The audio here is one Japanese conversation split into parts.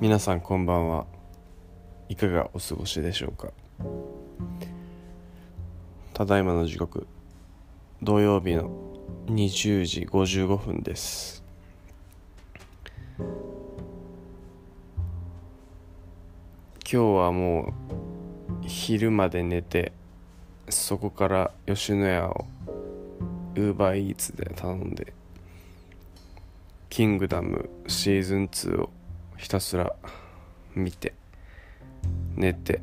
皆さんこんばんは。いかがお過ごしでしょうか？ただいまの時刻土曜日の20時55分です。今日はもう昼まで寝てそこから吉野家をウーバーイーツで頼んで「キングダムシーズン2」をひたすら見て寝て。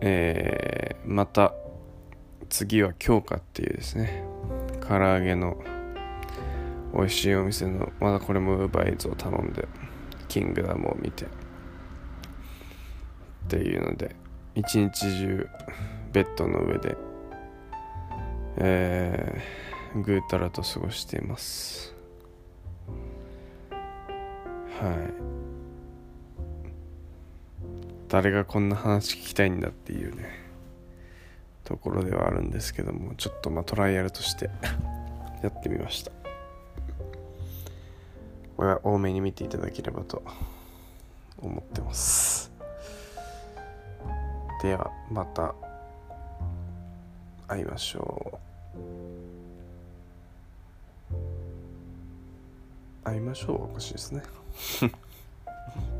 えー、また次は京香っていうですね唐揚げの美味しいお店のまだこれもウーバーイーツを頼んでキングダムを見て。っていうので一日中ベッドの上でえー、ぐうたらと過ごしています。はい。誰がこんな話聞きたいんだっていうねところではあるんですけどもちょっとまあトライアルとして やってみました。これは多めに見ていただければと思ってます。ではまた会いましょう。会いましょう。おかしいですね。